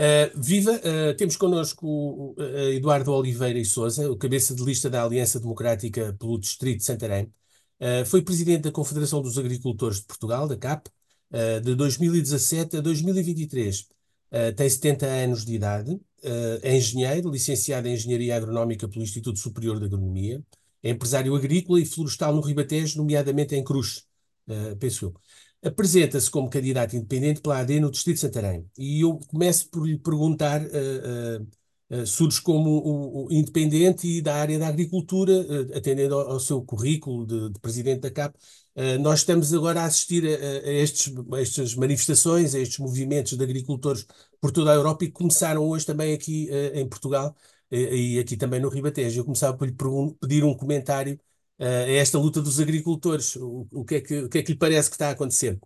Uh, viva! Uh, temos connosco uh, Eduardo Oliveira e Souza, o cabeça de lista da Aliança Democrática pelo Distrito de Santarém. foi presidente da Confederação dos Agricultores de Portugal, da CAP, de 2017 a 2023. tem 70 anos de idade, é engenheiro, licenciado em Engenharia Agronómica pelo Instituto Superior de Agronomia, é empresário agrícola e florestal no Ribatejo, nomeadamente em Cruz, penso eu apresenta-se como candidato independente pela AD no Distrito de Santarém. E eu começo por lhe perguntar, uh, uh, uh, surge como o, o, independente e da área da agricultura, atendendo ao, ao, seu currículo de, de presidente da CAP, nós estamos agora a assistir a, a, estes, a, estas manifestações, a estes movimentos de agricultores por toda a Europa e que começaram hoje também aqui em Portugal e aqui também no Ribatejo. Eu começava por lhe pedir um comentário é esta luta dos agricultores. O, o, que é que, o que é que lhe parece que está a acontecer?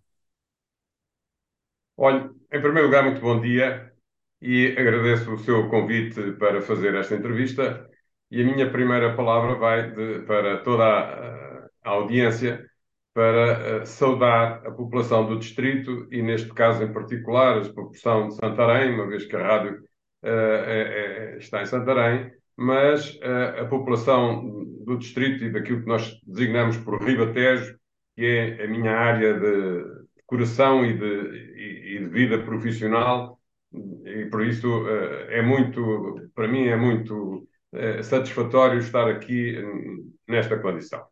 Olha, em primeiro lugar, muito bom dia e agradeço o seu convite para fazer esta entrevista. E a minha primeira palavra vai de, para toda a, a audiência para uh, saudar a população do distrito e, neste caso em particular, a população de Santarém, uma vez que a rádio uh, é, é, está em Santarém, mas uh, a população do distrito e daquilo que nós designamos por Ribatejo, que é a minha área de coração e de, e, e de vida profissional, e por isso uh, é muito, para mim é muito uh, satisfatório estar aqui nesta condição.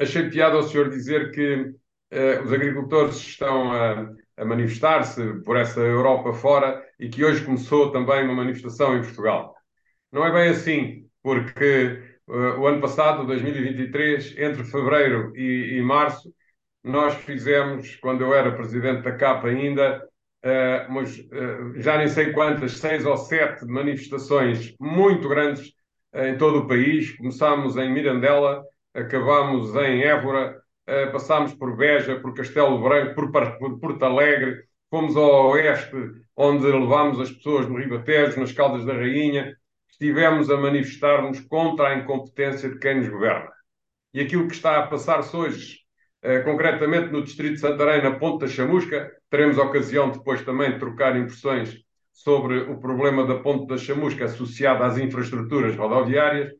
achei piada ao senhor dizer que os agricultores estão a, a manifestar-se por essa Europa fora e que hoje começou também uma manifestação em Portugal. Não é bem assim, porque uh, o ano passado, 2023, entre fevereiro e, e, março, nós fizemos, quando eu era presidente da CAP ainda, uh, mas, uh, já nem sei quantas, seis ou sete manifestações muito grandes em todo o país. Começámos em Mirandela, acabámos em Évora, passámos por Beja, por Castelo Branco, por, por Porto Alegre, fomos ao oeste, onde levámos as pessoas no Ribatejo, nas Caldas da Rainha, estivemos a manifestar-nos contra a incompetência de quem nos governa. E aquilo que está a passar-se hoje, eh, concretamente no Distrito de Santarém, na Ponta Chamusca, teremos ocasião depois também de trocar impressões sobre o problema da Ponte da Chamusca associado às infraestruturas rodoviárias,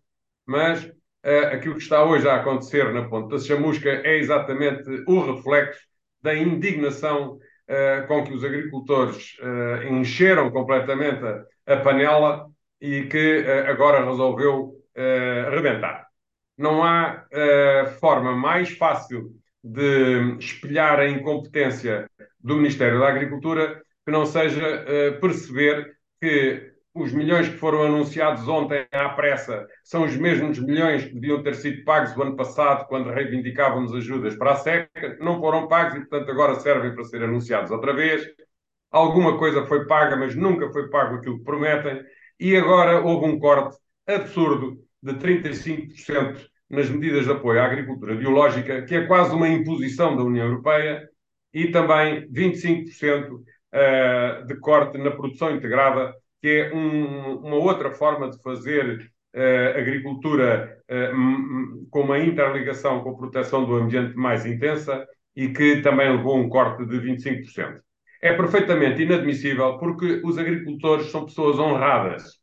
mas uh, aquilo que está hoje a acontecer na Ponte da Chamusca é exatamente o reflexo da indignação uh, com que os agricultores encheram completamente a, a panela e que uh, agora resolveu uh, rebentar. Não há uh, forma mais fácil de espelhar a incompetência do Ministério da Agricultura que não seja perceber que os milhões que foram anunciados ontem à pressa são os mesmos milhões que deviam ter sido pagos o ano passado, quando reivindicávamos ajudas para a seca, não foram pagos e, portanto, agora servem para ser anunciados outra vez. Alguma coisa foi paga, mas nunca foi pago aquilo que prometem e agora houve um corte absurdo de 35% nas medidas de apoio à agricultura biológica, que é quase uma imposição da União Europeia, e também 25% eh, de corte na produção integrada, que é um, uma outra forma de fazer uh, agricultura uh, com uma interligação com a proteção do ambiente mais intensa e que também levou um corte de 25% é perfeitamente inadmissível porque os agricultores são pessoas honradas.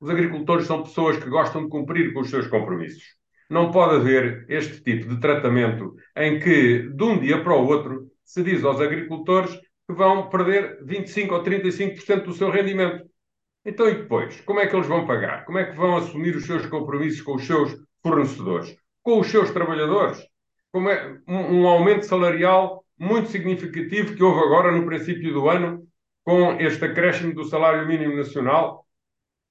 Os agricultores são pessoas que gostam de cumprir com os seus compromissos. Não pode haver este tipo de tratamento em que, de um dia para o outro, se diz aos agricultores que vão perder 25% ou 35% do seu rendimento. Então, e depois? Como é que eles vão pagar? Como é que vão assumir os seus compromissos com os seus fornecedores? Com os seus trabalhadores? Como é um, um aumento salarial muito significativo que houve agora no princípio do ano, com este acréscimo do salário mínimo nacional.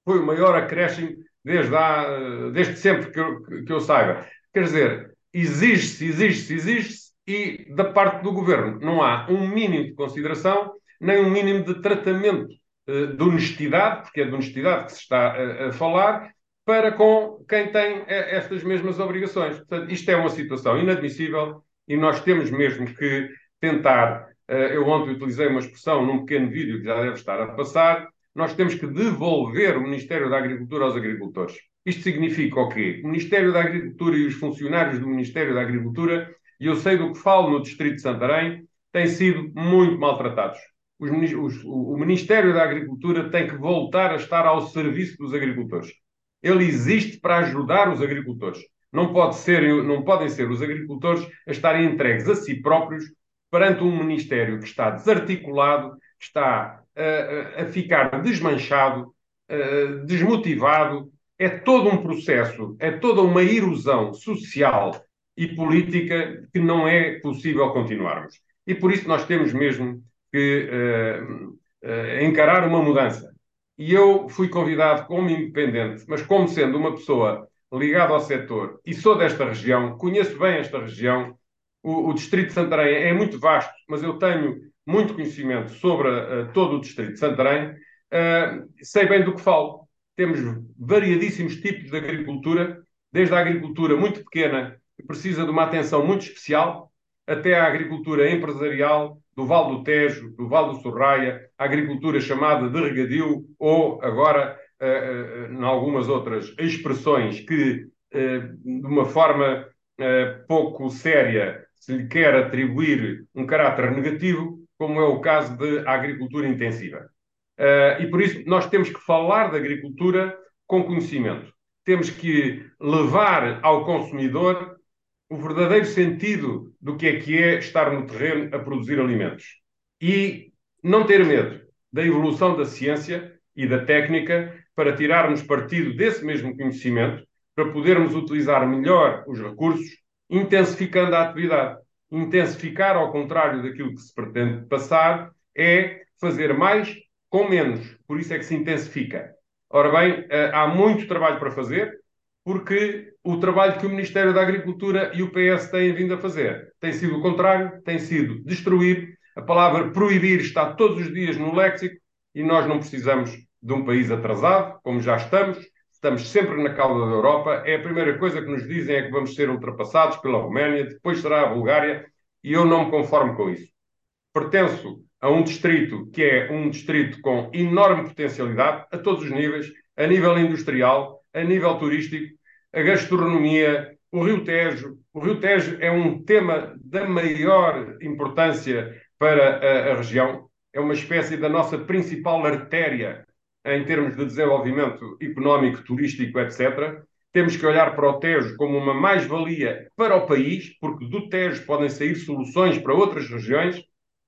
Foi o maior acréscimo desde, há, desde sempre que eu, que eu saiba. Quer dizer, exige-se, exige-se, exige-se, e da parte do governo não há um mínimo de consideração, nem um mínimo de tratamento uh, de honestidade, porque é de honestidade que se está a, a falar, para com quem tem eh, estas mesmas obrigações. Portanto, isto é uma situação inadmissível e nós temos mesmo que tentar. Eh, eu ontem utilizei uma expressão num pequeno vídeo que já deve estar a passar. Nós temos que devolver o Ministério da Agricultura aos agricultores. Isto significa o quê? O Ministério da Agricultura e os funcionários do Ministério da Agricultura, e eu sei do que falo no Distrito de Santarém, têm sido muito maltratados. os, os, o Ministério da Agricultura tem que voltar a estar ao serviço dos agricultores. Ele existe para ajudar os agricultores. Não, pode ser, não podem ser os agricultores a estarem entregues a si próprios perante um Ministério que está desarticulado, que está a, a ficar desmanchado, desmotivado. É todo um processo, é toda uma erosão social e política que não é possível continuarmos. E por isso nós temos mesmo que uh, uh, encarar uma mudança. E eu fui convidado como independente, mas como sendo uma pessoa ligada ao setor e sou desta região, conheço bem esta região. O, o Distrito de Santarém é muito vasto, mas eu tenho muito conhecimento sobre uh, todo o Distrito de Santarém. sei bem do que falo. Temos variadíssimos tipos de agricultura, desde a agricultura muito pequena, que precisa de uma atenção muito especial, até a agricultura empresarial, do Val do Tejo, do Val do Sorraia, a agricultura chamada de regadio, ou agora, uh, uh, em algumas outras expressões que, uh, de uma forma pouco séria, se lhe quer atribuir um caráter negativo, como é o caso da agricultura intensiva. e por isso nós temos que falar da agricultura com conhecimento. Temos que levar ao consumidor o verdadeiro sentido do que é que é estar no terreno a produzir alimentos. E não ter medo da evolução da ciência e da técnica para tirarmos partido desse mesmo conhecimento, para podermos utilizar melhor os recursos, intensificando a atividade. Intensificar, ao contrário daquilo que se pretende passar, é fazer mais com menos. Por isso é que se intensifica. Ora bem, eh, há muito trabalho para fazer, porque o trabalho que o Ministério da Agricultura e o PS têm vindo a fazer tem sido o contrário, tem sido destruir. A palavra proibir está todos os dias no léxico e nós não precisamos de um país atrasado, como já estamos. Estamos sempre na cauda da Europa. É a primeira coisa que nos dizem é que vamos ser ultrapassados pela Roménia, depois será a Bulgária, e eu não me conformo com isso. Pertenço a um distrito que é um distrito com enorme potencialidade, a todos os níveis, a nível industrial, a nível turístico, a gastronomia, o Rio Tejo. O Rio Tejo é um tema da maior importância para a, a região. É uma espécie da nossa principal artéria em termos de desenvolvimento económico, turístico, etc. Temos que olhar para o Tejo como uma mais-valia para o país, porque do Tejo podem sair soluções para outras regiões,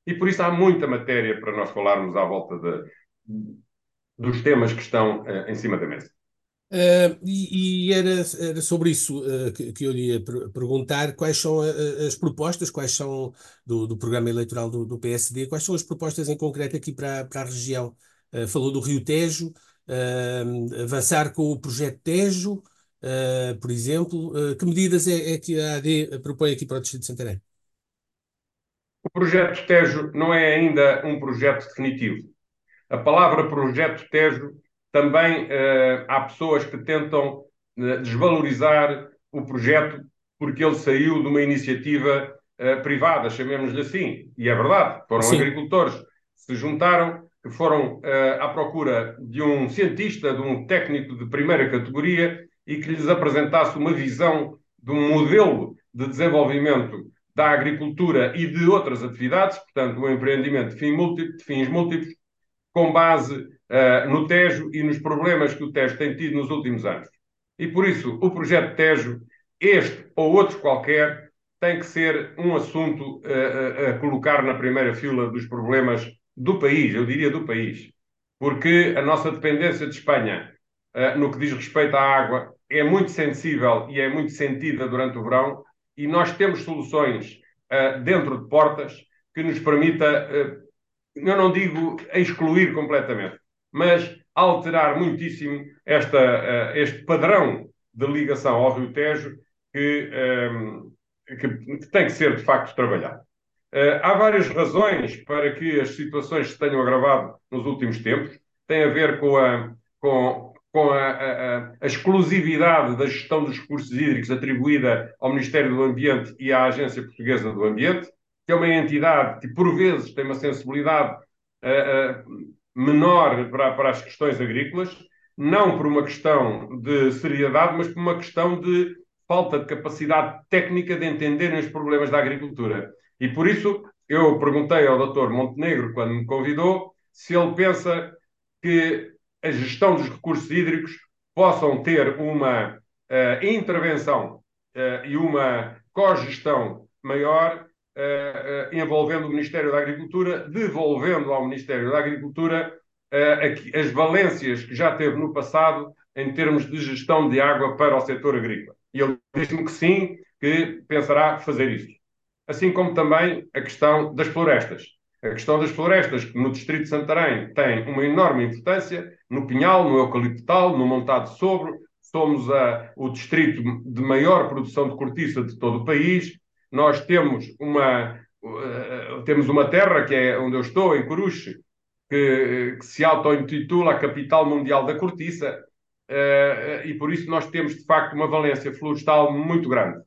e por isso há muita matéria para nós falarmos à volta de, dos temas que estão uh, em cima da mesa. Uh, e, e era, era, sobre isso uh, que, que, eu ia per perguntar quais são a, as propostas, quais são do, do programa eleitoral do, do, PSD, quais são as propostas em concreto aqui para, para a região. Uh, falou do Rio Tejo, avançar com o projeto Tejo, por exemplo. que medidas é, é, que a AD propõe aqui para o Distrito de Santarém? O projeto Tejo não é ainda um projeto definitivo. A palavra projeto Tejo também uh, há pessoas que tentam uh, desvalorizar o projeto porque ele saiu de uma iniciativa uh, privada, chamemos-lhe assim. E é verdade, foram Sim. agricultores se juntaram, foram à procura de um cientista, de um técnico de primeira categoria e que lhes apresentasse uma visão de um modelo de desenvolvimento da agricultura e de outras atividades, portanto, um empreendimento de, fim múltiplo, de fins múltiplos, com base uh, no Tejo e nos problemas que o Tejo tem tido nos últimos anos. E por isso, o projeto Tejo, este ou outro qualquer, tem que ser um assunto uh, a colocar na primeira fila dos problemas do país, eu diria do país. Porque a nossa dependência de Espanha, uh, no que diz respeito à água, é muito sensível e é muito sentida durante o verão, e nós temos soluções dentro de portas que nos permita eu não digo excluir completamente, mas alterar muitíssimo esta, uh, este padrão de ligação ao Rio Tejo que, um, que, tem que ser de facto trabalhado. Uh, há várias razões para que as situações se tenham agravado nos últimos tempos. Tem a ver com a, com, com a, a, a, exclusividade da gestão dos recursos hídricos atribuída ao Ministério do Ambiente e à Agência Portuguesa do Ambiente, que é uma entidade que, por vezes, tem uma sensibilidade uh, uh, menor para, para as questões agrícolas, não por uma questão de seriedade, mas por uma questão de falta de capacidade técnica de entenderem os problemas da agricultura. E por isso eu perguntei ao Dr. Montenegro, quando me convidou, se ele pensa que a gestão dos recursos hídricos possam ter uma uh, intervenção uh, e uma cogestão maior, uh, envolvendo o Ministério da Agricultura, devolvendo ao Ministério da Agricultura as valências que já teve no passado em termos de gestão de água para o setor agrícola. E ele disse-me que sim, que pensará fazer isso. Assim como também a questão das florestas. A questão das florestas, que no Distrito de Santarém tem uma enorme importância, no Pinhal, no Eucaliptal, no Montado Sobre, somos a, o distrito de maior produção de cortiça de todo o país. Nós temos uma, uh, temos uma terra, que é onde eu estou, em Coruche, que, que se auto-intitula a capital mundial da cortiça, uh, e por isso nós temos, de facto, uma valência florestal muito grande.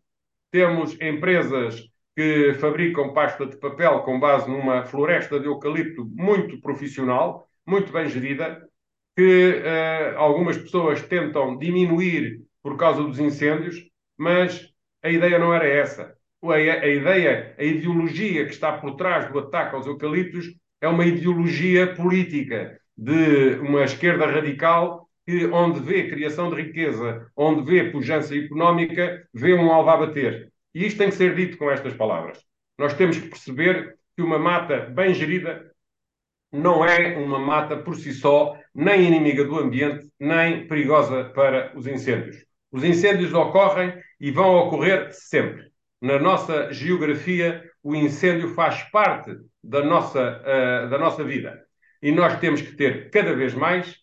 Temos empresas que fabricam pasta de papel com base numa floresta de eucalipto muito profissional, muito bem gerida, que uh, algumas pessoas tentam diminuir por causa dos incêndios, mas a ideia não era essa. A, ideia, a ideologia que está por trás do ataque aos eucaliptos é uma ideologia política de uma esquerda radical que, onde vê criação de riqueza, onde vê pujança económica, vê um alvo a bater. E isto tem que ser dito com estas palavras. Nós temos que perceber que uma mata bem gerida não é uma mata por si só, nem inimiga do ambiente, nem perigosa para os incêndios. Os incêndios ocorrem e vão ocorrer sempre. Na nossa geografia, o incêndio faz parte da nossa, uh, da nossa vida. E nós temos que ter cada vez mais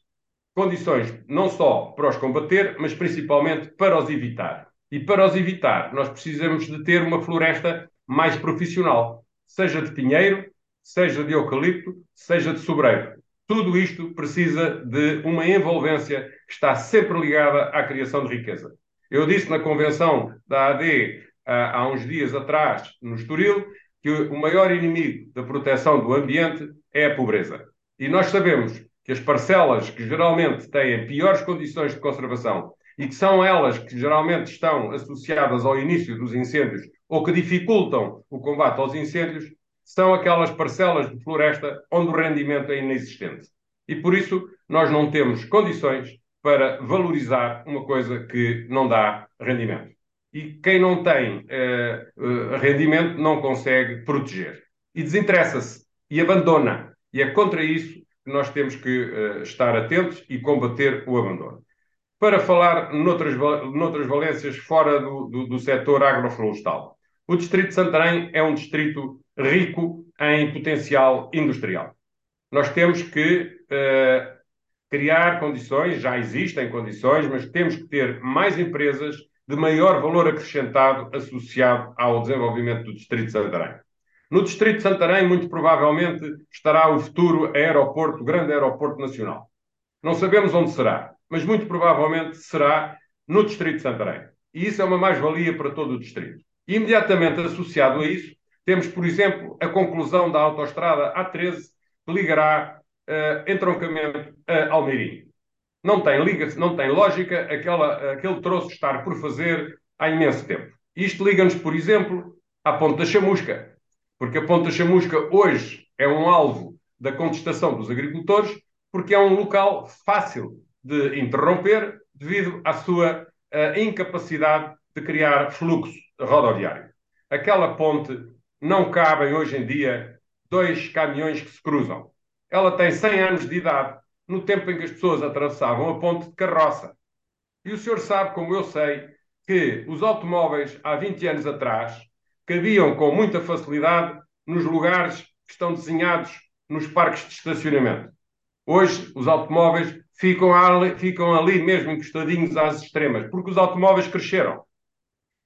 condições, não só para os combater, mas principalmente para os evitar. E para os evitar, nós precisamos de ter uma floresta mais profissional, seja de pinheiro, seja de eucalipto, seja de sobreiro. Tudo isto precisa de uma envolvência que está sempre ligada à criação de riqueza. Eu disse na convenção da AD há uns dias atrás, no Estoril, que o maior inimigo da proteção do ambiente é a pobreza. E nós sabemos que as parcelas que geralmente têm piores condições de conservação e que são elas que geralmente estão associadas ao início dos incêndios ou que dificultam o combate aos incêndios, são aquelas parcelas de floresta onde o rendimento é inexistente. E por isso nós não temos condições para valorizar uma coisa que não dá rendimento. E quem não tem uh, uh, rendimento não consegue proteger. E desinteressa-se e abandona. E é contra isso que nós temos que uh, estar atentos e combater o abandono para falar noutras, noutras valências fora do, do, do setor agroflorestal. O Distrito de Santarém é um distrito rico em potencial industrial. Nós temos que uh, criar condições, já existem condições, mas temos que ter mais empresas de maior valor acrescentado associado ao desenvolvimento do Distrito de Santarém. No Distrito de Santarém, muito provavelmente, estará o futuro aeroporto, grande aeroporto nacional. Não sabemos onde será, mas muito provavelmente será no Distrito de Santarém. E isso é uma mais-valia para todo o Distrito. E imediatamente associado a isso, temos, por exemplo, a conclusão da autoestrada A13, que ligará uh, entroncamento a Almeirim. Não tem, liga não tem lógica aquela, aquele troço estar por fazer há imenso tempo. Isto liga-nos, por exemplo, à Ponta Chamusca, porque a Ponta Chamusca hoje é um alvo da contestação dos agricultores, porque é um local fácil de interromper devido à sua uh, incapacidade de criar fluxo rodoviário. Aquela ponte não cabem hoje em dia dois caminhões que se cruzam. Ela tem 100 anos de idade, no tempo em que as pessoas atravessavam a ponte de carroça. E o senhor sabe, como eu sei, que os automóveis há 20 anos atrás cabiam com muita facilidade nos lugares que estão desenhados nos parques de estacionamento. Hoje, os automóveis ficam ali, ficam ali mesmo encostadinhos às extremas, porque os automóveis cresceram.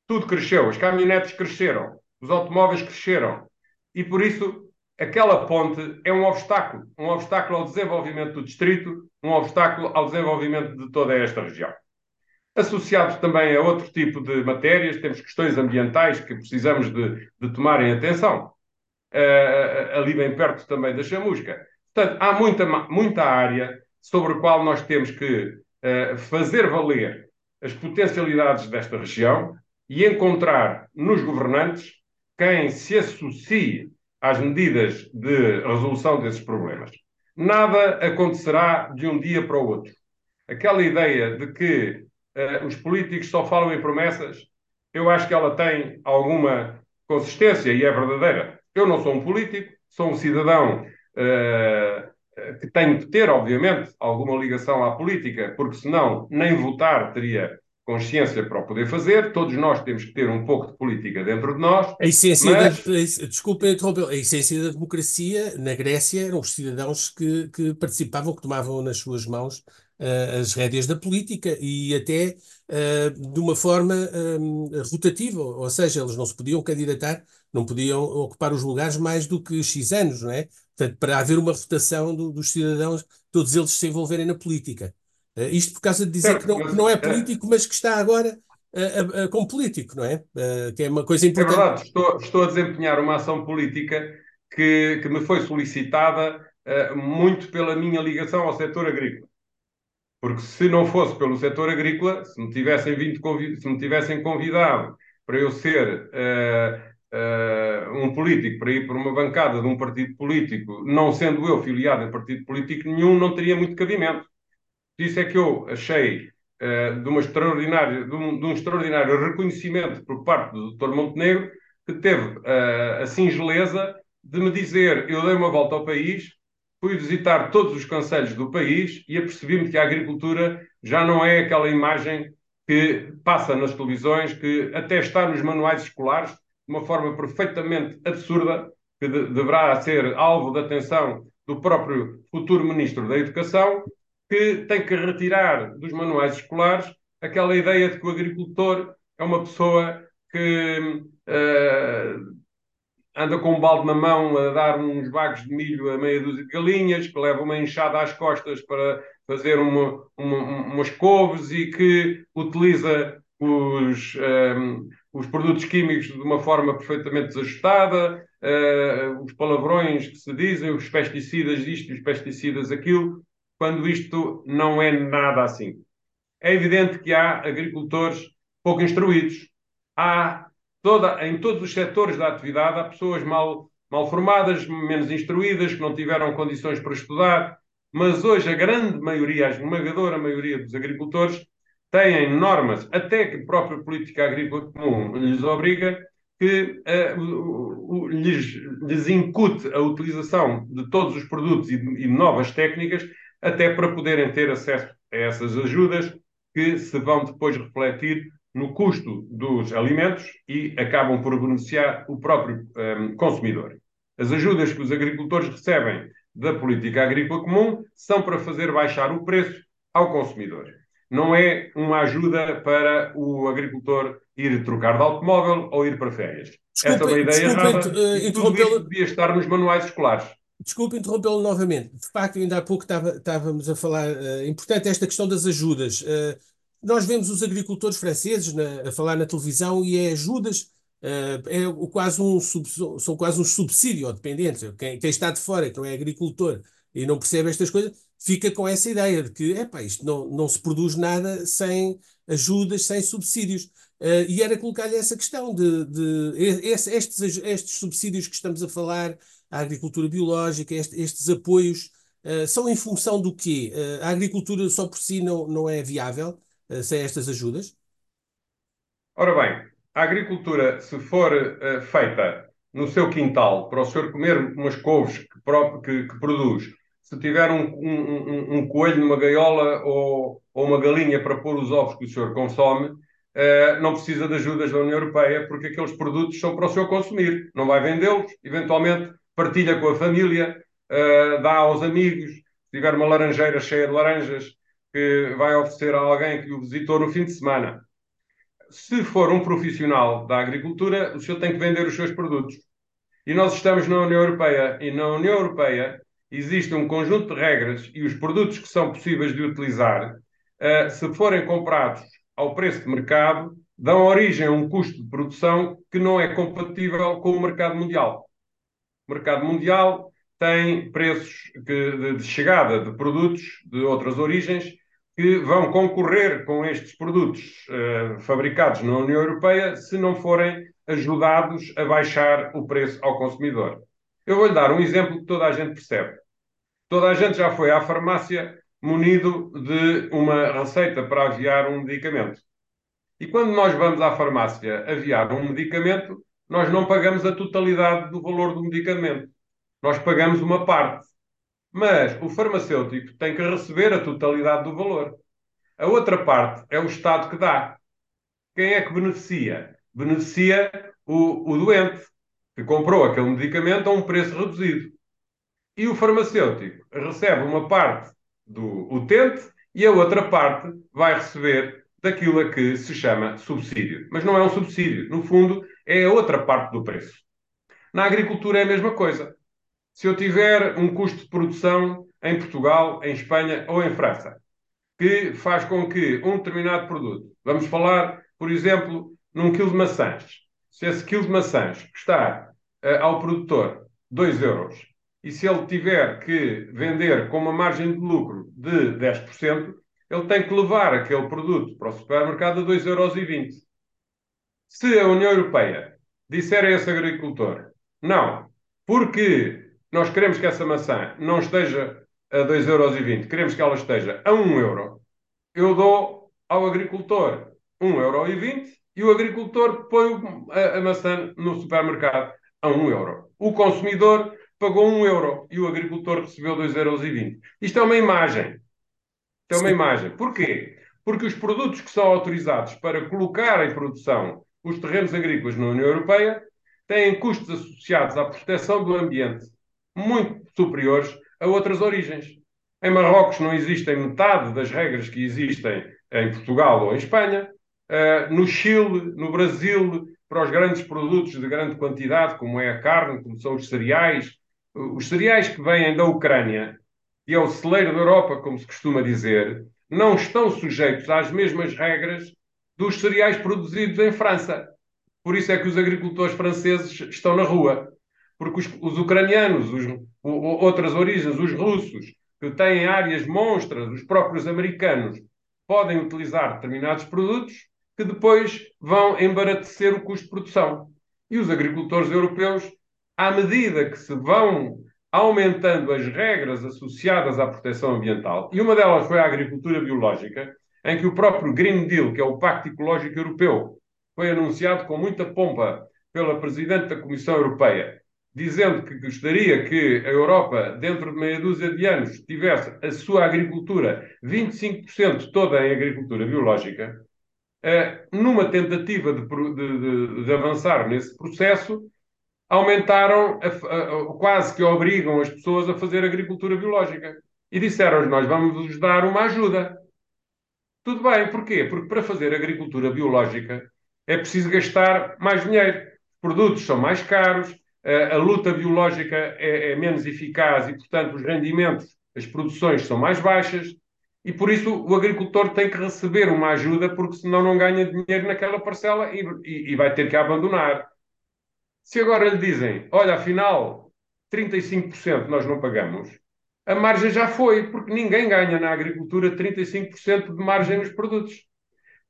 Tudo cresceu, as caminhonetes cresceram, os automóveis cresceram. E por isso, aquela ponte é um obstáculo um obstáculo ao desenvolvimento do distrito, um obstáculo ao desenvolvimento de toda esta região. Associados também a outro tipo de matérias, temos questões ambientais que precisamos de, de tomarem atenção. Uh, ali bem perto também da chamusca. Portanto, há muita, muita área sobre a qual nós temos que uh, fazer valer as potencialidades desta região e encontrar nos governantes quem se associe às medidas de resolução desses problemas. Nada acontecerá de um dia para o outro. Aquela ideia de que uh, os políticos só falam em promessas, eu acho que ela tem alguma consistência e é verdadeira. Eu não sou um político, sou um cidadão uh, que tem de ter, obviamente, alguma ligação à política, porque senão nem votar teria consciência para o poder fazer. Todos nós temos que ter um pouco de política dentro de nós. A essência mas... da, desculpa interromper, a essência da democracia na Grécia eram os cidadãos que, que participavam, que tomavam nas suas mãos uh, as rédeas da política e até uh, de uma forma um, rotativa, ou seja, eles não se podiam candidatar, não podiam ocupar os lugares mais do que X anos, não é? Portanto, para haver uma rotação do, dos cidadãos, todos eles se envolverem na política. Uh, isto por causa de dizer que, não, que não, é político, mas que está agora uh, uh, como político, não é? que é uma coisa importante. É verdade, estou, estou a desempenhar uma ação política que, que me foi solicitada muito pela minha ligação ao setor agrícola. Porque se não fosse pelo setor agrícola, se me tivessem, vindo, se me tivessem convidado para eu ser um político, para ir por uma bancada de um partido político, não sendo eu filiado em partido político nenhum, não teria muito cabimento. Isso é que eu achei uh, de, uma extraordinária, de, um, de, um, extraordinário reconhecimento por parte do Dr. Montenegro, que teve uh, a singeleza de me dizer: eu dei uma volta ao país, fui visitar todos os conselhos do país e apercebi-me que a agricultura já não é aquela imagem que passa nas televisões, que até está nos manuais escolares, de uma forma perfeitamente absurda, que de, deverá ser alvo de atenção do próprio futuro Ministro da Educação, que tem que retirar dos manuais escolares aquela ideia de que o agricultor é uma pessoa que uh, anda com um balde na mão a dar uns bagos de milho a meia dúzia de galinhas, que leva uma enxada às costas para fazer uma, uma, umas couves e que utiliza os, um, ehm, os produtos químicos de uma forma perfeitamente desajustada, uh, os palavrões que se dizem, os pesticidas isto, os pesticidas aquilo, quando isto não é nada assim. É evidente que há agricultores pouco instruídos. Há toda, em todos os setores da atividade, há pessoas mal, mal formadas, menos instruídas, que não tiveram condições para estudar, mas hoje a grande maioria, a esmagadora maioria dos agricultores, têm normas, até que a própria política agrícola comum lhes obriga, que uh, lhes, lhes incute a utilização de todos os produtos e, e novas técnicas, até para poderem ter acesso a essas ajudas que se vão depois refletir no custo dos alimentos e acabam por beneficiar o próprio um, ehm, consumidor. As ajudas que os agricultores recebem da política agrícola comum são para fazer baixar o preço ao consumidor. Não é uma ajuda para o agricultor ir trocar de automóvel ou ir para férias. Desculpe, Essa é uma ideia errada. Uh, e tudo isto devia estar nos manuais escolares. Desculpe interrompê-lo novamente. De facto, ainda há pouco estava, estávamos a falar. Uh, importante esta questão das ajudas. Uh, nós vemos os agricultores franceses na, a falar na televisão e é ajudas, uh, é quase um são quase um subsídio ao dependente. Quem, quem, está de fora, que não é agricultor e não percebe estas coisas, fica com essa ideia de que epá, isto não, não se produz nada sem ajudas, sem subsídios. Uh, e era colocar-lhe essa questão de, de estes, estes, subsídios que estamos a falar, a agricultura biológica, este, estes apoios, uh, são em função do quê? Uh, a agricultura só por si não, não é viável? Eh, sem estas ajudas? Ora bem, a agricultura, se for uh, feita no seu quintal, para o senhor comer umas couves que, que, que produz, se tiver um, um, um, coelho numa gaiola ou, ou, uma galinha para pôr os ovos que o senhor consome, uh, não precisa de ajudas da União Europeia, porque aqueles produtos são para o senhor consumir. Não vai vendê-los, eventualmente partilha com a família, uh, dá aos amigos. Se tiver uma laranjeira cheia de laranjas, que vai oferecer a alguém que o visitou no fim de semana. Se for um profissional da agricultura, o senhor tem que vender os seus produtos. E nós estamos na União Europeia, e na União Europeia existe um conjunto de regras e os produtos que são possíveis de utilizar, uh, se forem comprados ao preço de mercado, dão origem a um custo de produção que não é compatível com o mercado mundial. O mercado mundial tem preços que, de, chegada de produtos de outras origens que vão concorrer com estes produtos uh, fabricados na União Europeia se não forem ajudados a baixar o preço ao consumidor. Eu vou-lhe dar um exemplo que toda a gente percebe. Toda a gente já foi à farmácia munido de uma receita para aviar um medicamento. E quando nós vamos à farmácia aviar um medicamento, nós não pagamos a totalidade do valor do medicamento. Nós pagamos uma parte. Mas o farmacêutico tem que receber a totalidade do valor. A outra parte é o Estado que dá. Quem é que beneficia? Beneficia o, o doente, que comprou aquele medicamento a um preço reduzido. E o farmacêutico recebe uma parte do utente e a outra parte vai receber daquilo a que se chama subsídio. Mas não é um subsídio, no fundo, é a outra parte do preço. Na agricultura é a mesma coisa. Se eu tiver um custo de produção em Portugal, em Espanha ou em França, que faz com que um determinado produto, vamos falar, por exemplo, num quilo de maçãs, se esse quilo de maçãs custar uh, ao produtor 2 euros e se ele tiver que vender com uma margem de lucro de 10%, ele tem que levar aquele produto para o supermercado a 2,20 euros. Se a União Europeia disser a esse agricultor, não, porque nós queremos que essa maçã não esteja a 2,20 euros, queremos que ela esteja a 1 euro, eu dou ao agricultor 1,20 euro e o agricultor põe a, a maçã no supermercado a 1 euro. O consumidor pagou 1 euro e o agricultor recebeu 2,20 euros. Isto é uma imagem. Isto é uma Sim. imagem. Porquê? Porque os produtos que são autorizados para colocar em produção os terrenos agrícolas na União Europeia têm custos associados à proteção do ambiente muito superiores a outras origens. Em Marrocos não existem metade das regras que existem em Portugal ou em Espanha. Uh, no Chile, no Brasil, para os grandes produtos de grande quantidade, como é a carne, como são os cereais, os cereais que vêm da Ucrânia, e é o celeiro da Europa, como se costuma dizer, não estão sujeitos às mesmas regras dos cereais produzidos em França. Por isso é que os agricultores franceses estão na rua. Porque os, os ucranianos, os, o, outras origens, os russos, que têm áreas monstras, os próprios americanos, podem utilizar determinados produtos que depois vão embaratecer o custo de produção. E os agricultores europeus, à medida que se vão aumentando as regras associadas à proteção ambiental, e uma delas foi a agricultura biológica, em que o próprio Green Deal, que é o Pacto Ecológico Europeu, foi anunciado com muita pompa pela Presidente da Comissão Europeia, dizendo que gostaria que a Europa, dentro de meia dúzia de anos, tivesse a sua agricultura 25% toda em agricultura biológica, eh, numa tentativa de, de, de, avançar nesse processo, aumentaram, a, a, quase que obrigam as pessoas a fazer agricultura biológica. E disseram nós vamos vos dar uma ajuda. Tudo bem, porquê? Porque para fazer agricultura biológica é preciso gastar mais dinheiro. Os produtos são mais caros, a, luta biológica é, é menos eficaz e, portanto, os rendimentos, as produções são mais baixas e por isso o agricultor tem que receber uma ajuda, porque senão não ganha dinheiro naquela parcela e, e, e vai ter que abandonar. Se agora lhe dizem, olha, afinal, 35% nós não pagamos, a margem já foi, porque ninguém ganha na agricultura 35% de margem nos produtos.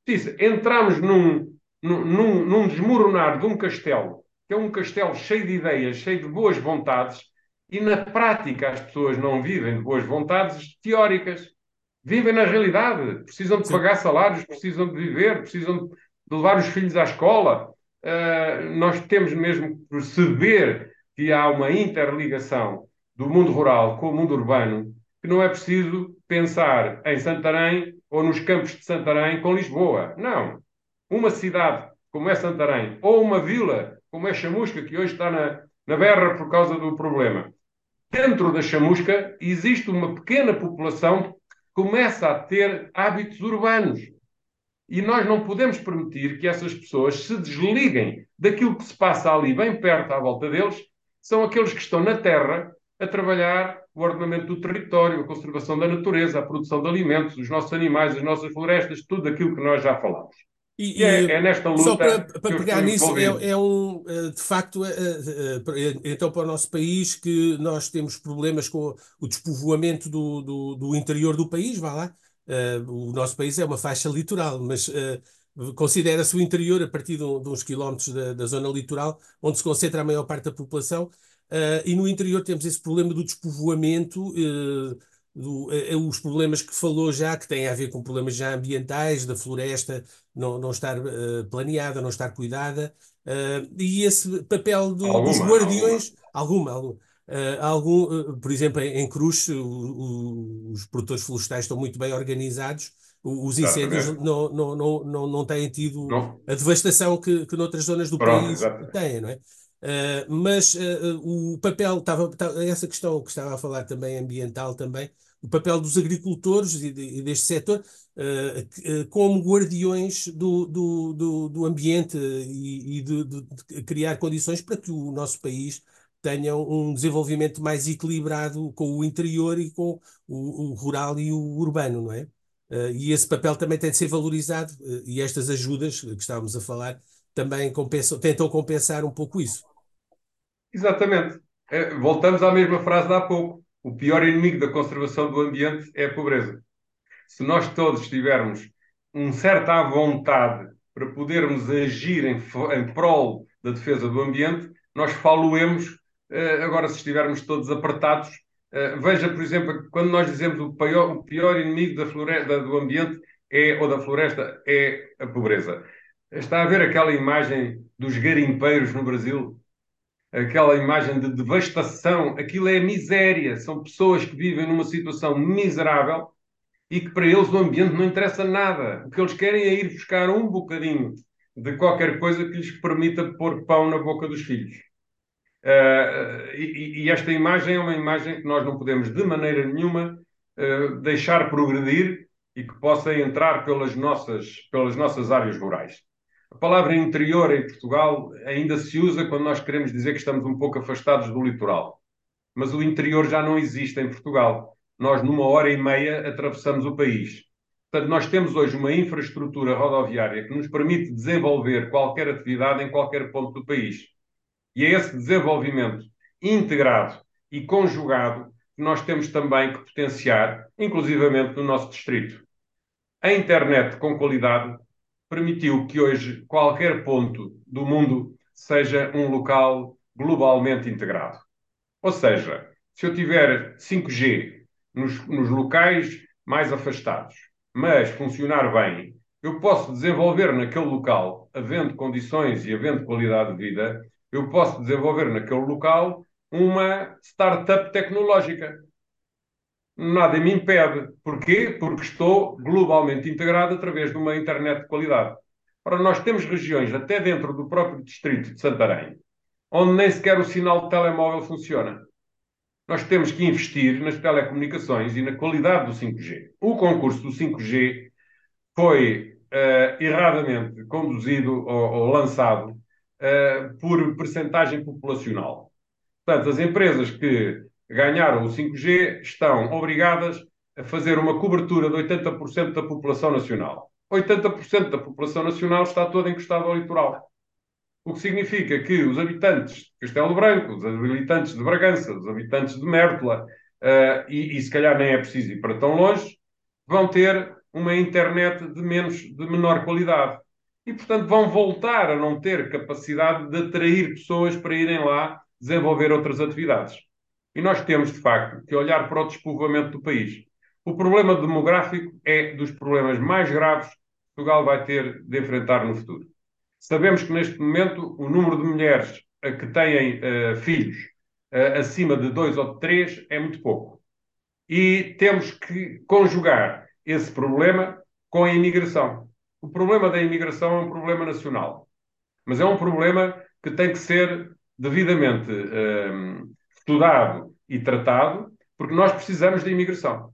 Disse, entramos num, num, num desmoronar de um castelo, que é um castelo cheio de ideias, cheio de boas vontades, e na prática as pessoas não vivem de boas vontades teóricas vivem na realidade, precisam de pagar salários, precisam de viver, precisam de levar os filhos à escola. Uh, nós temos mesmo que perceber que há uma interligação do mundo rural com o mundo urbano, que não é preciso pensar em Santarém ou nos campos de Santarém com Lisboa. Não. Uma cidade como é Santarém, ou uma vila como é Chamusca, que hoje está na, na berra por causa do problema. Dentro da Chamusca existe uma pequena população começa a ter hábitos urbanos. E nós não podemos permitir que essas pessoas se desliguem daquilo que se passa ali, bem perto à volta deles, são aqueles que estão na terra a trabalhar o ordenamento do território, a conservação da natureza, a produção de alimentos, os nossos animais, as nossas florestas, tudo aquilo que nós já falamos. E, e é, é, nesta luta. Só para, para pegar nisso, é, é, um, eh, de facto, é, então para o nosso país que nós temos problemas com o despovoamento do, do, do interior do país, vá lá. O nosso país é uma faixa litoral, mas considera-se o interior a partir de, uns quilómetros da, da, zona litoral, onde se concentra a maior parte da população. e no interior temos esse problema do despovoamento, do, os problemas que falou já, que têm a ver com problemas já ambientais, da floresta não, não estar planeada, não estar cuidada, e esse papel do, alguma, dos guardiões, alguma, alguma, alguma Uh, algum, uh, por exemplo, em, em Cruz, o, o, os produtores florestais estão muito bem organizados, os incêndios não, não, não, não, não têm tido não. a devastação que, que noutras zonas do Pronto, país exatamente. têm, não é? Uh, mas o papel, estava, essa questão que estava a falar também, ambiental também, o papel dos agricultores e, de, e deste setor como guardiões do, do, do, do ambiente e, e de, de, criar condições para que o nosso país tenham um desenvolvimento mais equilibrado com o interior e com o, o rural e o urbano, não é? Uh, e esse papel também tem de ser valorizado uh, e estas ajudas que estávamos a falar também compensam, tentam compensar um pouco isso. Exatamente. É, voltamos à mesma frase de há pouco. O pior inimigo da conservação do ambiente é a pobreza. Se nós todos tivermos um certa vontade para podermos agir em, em prol da defesa do ambiente, nós faluemos eh, agora, se estivermos todos apertados, eh, veja, por exemplo, quando nós dizemos o pior, o pior inimigo da floresta, do ambiente é, ou da floresta é a pobreza. Está a ver aquela imagem dos garimpeiros no Brasil? Aquela imagem de devastação, aquilo é miséria. São pessoas que vivem numa situação miserável e que para eles o ambiente não interessa nada. O que eles querem é ir buscar um bocadinho de qualquer coisa que lhes permita pôr pão na boca dos filhos. Uh, e, e, esta imagem é uma imagem que nós não podemos de maneira nenhuma uh, deixar progredir e que possa entrar pelas nossas, pelas nossas áreas rurais. A palavra interior em Portugal ainda se usa quando nós queremos dizer que estamos um pouco afastados do litoral. Mas o interior já não existe em Portugal. Nós, numa hora e meia, atravessamos o país. Portanto, nós temos hoje uma infraestrutura rodoviária que nos permite desenvolver qualquer atividade em qualquer ponto do país. E é esse desenvolvimento integrado e conjugado que nós temos também que potenciar, inclusivamente no nosso distrito. A internet com qualidade permitiu que hoje qualquer ponto do mundo seja um local globalmente integrado. Ou seja, se eu tiver 5G nos, nos locais mais afastados, mas funcionar bem, eu posso desenvolver naquele local, havendo condições e havendo qualidade de vida, eu posso desenvolver naquele local uma startup tecnológica. Nada me impede. Porquê? Porque estou globalmente integrado através de uma internet de qualidade. Ora, nós temos regiões, até dentro do próprio distrito de Santarém, onde nem sequer o sinal de telemóvel funciona. Nós temos que investir nas telecomunicações e na qualidade do 5G. O concurso do 5G foi uh, erradamente conduzido ou, ou lançado uh, por percentagem populacional. Portanto, as empresas que ganharam o 5G estão obrigadas a fazer uma cobertura de 80% da população nacional. 80% da população nacional está toda encostada ao litoral. O que significa que os habitantes de Castelo Branco, os habitantes de Bragança, os habitantes de Mértola, uh, e, e se calhar nem é preciso ir para tão longe, vão ter uma internet de, menos, de menor qualidade e, portanto, vão voltar a não ter capacidade de atrair pessoas para irem lá desenvolver outras atividades. E nós temos, de facto, que olhar para o despovoamento do país. O problema demográfico é dos problemas mais graves que Portugal vai ter de enfrentar no futuro. Sabemos que, neste momento, o número de mulheres que têm uh, filhos uh, acima de dois ou de três é muito pouco. E temos que conjugar esse problema com a imigração. O problema da imigração é um problema nacional, mas é um problema que tem que ser devidamente um, estudado e tratado, porque nós precisamos de imigração.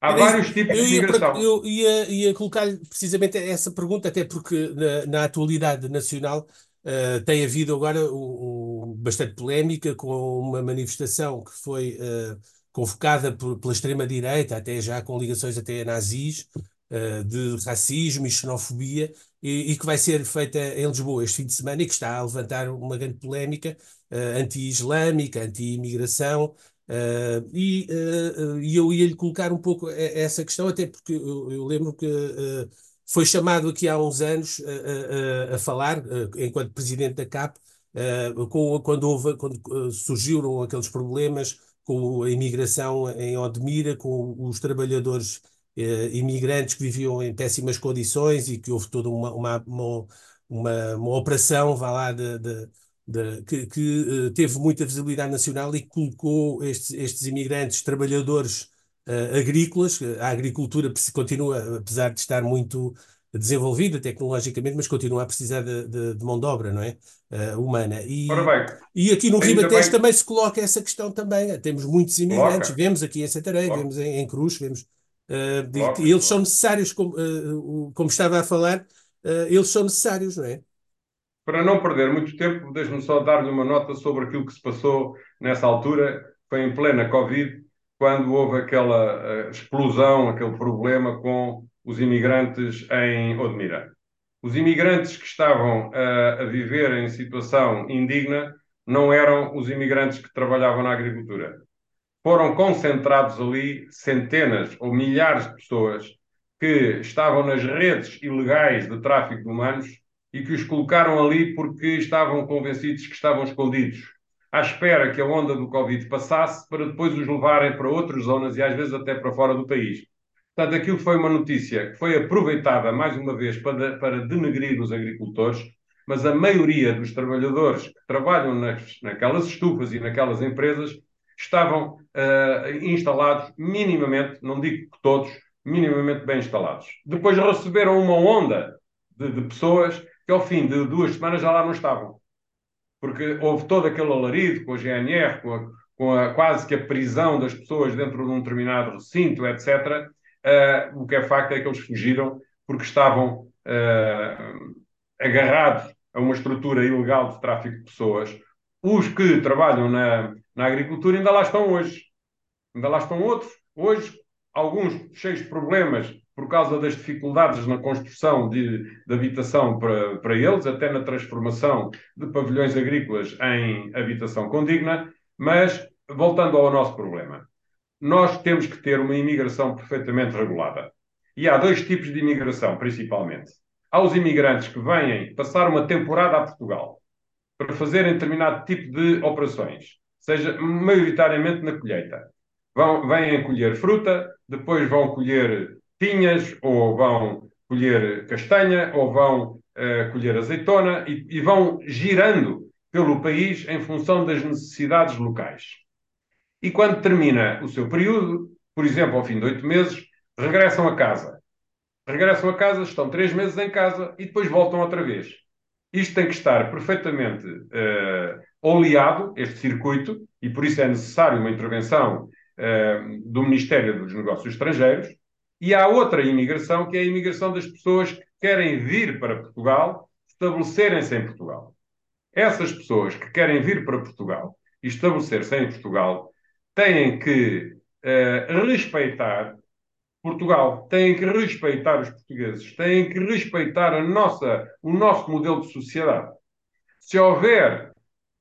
Há Era vários isso. tipos de imigração. Eu ia, ia colocar precisamente essa pergunta, até porque na, na atualidade nacional uh, tem havido agora um, um, bastante polémica com uma manifestação que foi uh, convocada por, pela extrema-direita, até já com ligações até a nazis, uh, de racismo e xenofobia e, e, que vai ser feita em Lisboa este fim de semana e que está a levantar uma grande polémica uh, anti-islâmica, anti-imigração. Uh, e, e, eu ia-lhe colocar um pouco essa questão, até porque eu, eu lembro que foi chamado aqui há uns anos a falar, enquanto presidente da CAP, com, quando, houve, quando surgiram aqueles problemas com a imigração em Odmira, com os trabalhadores imigrantes que viviam em péssimas condições e que houve toda uma, uma, uma, uma, uma operação, vá lá, de, de de, que, que uh, teve muita visibilidade nacional e colocou estes, estes imigrantes, trabalhadores uh, agrícolas, a agricultura continua, apesar de estar muito desenvolvida tecnologicamente, mas continua a precisar de, de, de mão de obra, não é? Uh, humana. E, e aqui no Ribatejo também se coloca essa questão também. Temos muitos imigrantes, coloca. vemos aqui em Santarém, coloca. vemos em, em, Cruz, vemos. Uh, eles são necessários, como, uh, como estava a falar, eles são necessários, não é? Para não perder muito tempo, deixe-me só dar-lhe uma nota sobre aquilo que se passou nessa altura. Foi em plena Covid, quando houve aquela uh, explosão, aquele problema com os imigrantes em Odmira. Os imigrantes que estavam uh, a viver em situação indigna não eram os imigrantes que trabalhavam na agricultura. Foram concentrados ali centenas ou milhares de pessoas que estavam nas redes ilegais de tráfico de humanos e que os colocaram ali porque estavam convencidos que estavam escondidos, à espera que a onda do Covid passasse para depois os levarem para outras zonas e às vezes até para fora do país. Portanto, aquilo foi uma notícia que foi aproveitada mais uma vez para, para denegrir os agricultores, mas a maioria dos trabalhadores que trabalham nas, naquelas estufas e naquelas empresas estavam uh, instalados minimamente, não digo que todos, minimamente bem instalados. Depois receberam uma onda de, de pessoas que ao fim de duas semanas já lá não estavam. Porque houve todo aquele alarido com a GNR, com, a, com a, quase que a prisão das pessoas dentro de um determinado recinto, etc. Uh, eh, o que é facto é que eles fugiram porque estavam uh, agarrados a uma estrutura ilegal de tráfico de pessoas. Os que trabalham na, na agricultura ainda lá estão hoje. Ainda lá estão outros. Hoje, alguns cheios de problemas por causa das dificuldades na construção de, de, habitação para, para eles, até na transformação de pavilhões agrícolas em habitação condigna, mas voltando ao nosso problema. Nós temos que ter uma imigração perfeitamente regulada. E há dois tipos de imigração, principalmente. Há os imigrantes que vêm passar uma temporada a Portugal para fazerem determinado tipo de operações, seja maioritariamente na colheita. Vão, vêm colher fruta, depois vão colher pinhas, ou vão colher castanha, ou vão uh, colher azeitona, e, e vão girando pelo país em função das necessidades locais. E quando termina o seu período, por exemplo, ao fim de oito meses, regressam a casa. Regressam a casa, estão três meses em casa e depois voltam outra vez. Isto tem que estar perfeitamente uh, oleado, este circuito, e por isso é necessário uma intervenção uh, do Ministério dos Negócios Estrangeiros, e há outra imigração, que é a imigração das pessoas que querem vir para Portugal, estabelecerem-se em Portugal. Essas pessoas que querem vir para Portugal e estabelecer-se em Portugal têm que uh, respeitar Portugal, têm que respeitar os portugueses, têm que respeitar a nossa, o nosso modelo de sociedade. Se houver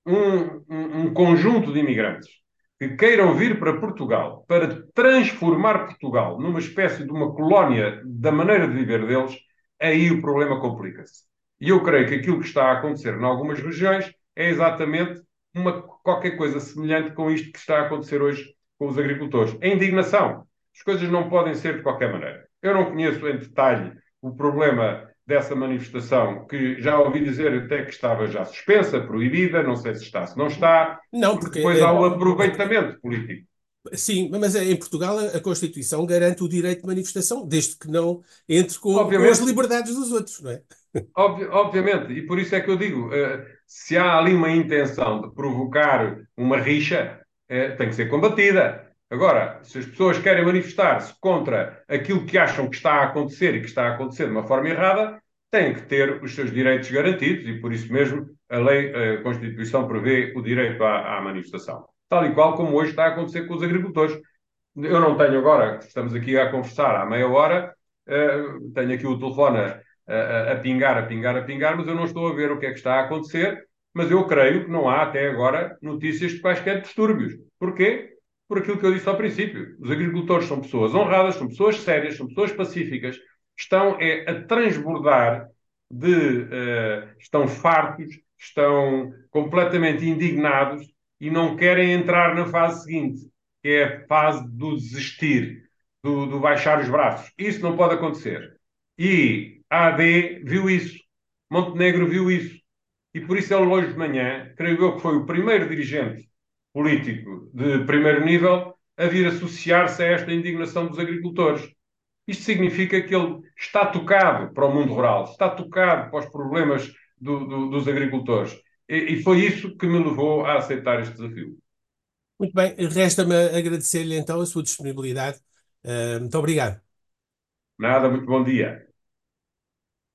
um, um, um conjunto de imigrantes que queiram vir para Portugal para transformar Portugal numa espécie de uma colónia da maneira de viver deles, aí o problema complica-se. E eu creio que aquilo que está a acontecer em algumas regiões é exatamente uma, qualquer coisa semelhante com isto que está a acontecer hoje com os agricultores. É indignação. As coisas não podem ser de qualquer maneira. Eu não conheço em detalhe o problema dessa manifestação, que já ouvi dizer até que estava já suspensa, proibida, não sei se está, se não está. Não, porque. Depois é, há o aproveitamento político. Sim, mas em Portugal a Constituição garante o direito de manifestação, desde que não entre com, com as liberdades dos outros, não é? Obvi obviamente, e por isso é que eu digo: uh, se há ali uma intenção de provocar uma rixa, uh, tem que ser combatida. Agora, se as pessoas querem manifestar-se contra aquilo que acham que está a acontecer e que está a acontecer de uma forma errada, têm que ter os seus direitos garantidos e por isso mesmo a lei, a Constituição prevê o direito à, à manifestação. Tal e qual como hoje está a acontecer com os agricultores. Eu não tenho agora, estamos aqui a conversar há meia hora, uh, tenho aqui o telefone a, a, a, pingar, a pingar, a pingar, mas eu não estou a ver o que é que está a acontecer, mas eu creio que não há até agora notícias de quaisquer distúrbios. Porquê? Por aquilo que eu disse ao princípio. Os agricultores são pessoas honradas, são pessoas sérias, são pessoas pacíficas, estão é, a transbordar de. Uh, estão fartos estão completamente indignados e não querem entrar na fase seguinte, que é a fase do desistir, do, do baixar os braços. Isso não pode acontecer. E a AD viu isso, Montenegro viu isso. E por isso ele hoje de manhã, creio eu que foi o primeiro dirigente político de primeiro nível a vir associar-se a esta indignação dos agricultores. Isto significa que ele está tocado para o mundo rural, está tocado para os problemas do, do, dos agricultores. E, e, foi isso que me levou a aceitar este desafio. Muito bem, resta-me agradecer-lhe então a sua disponibilidade. Uh, muito obrigado. Nada, muito bom dia.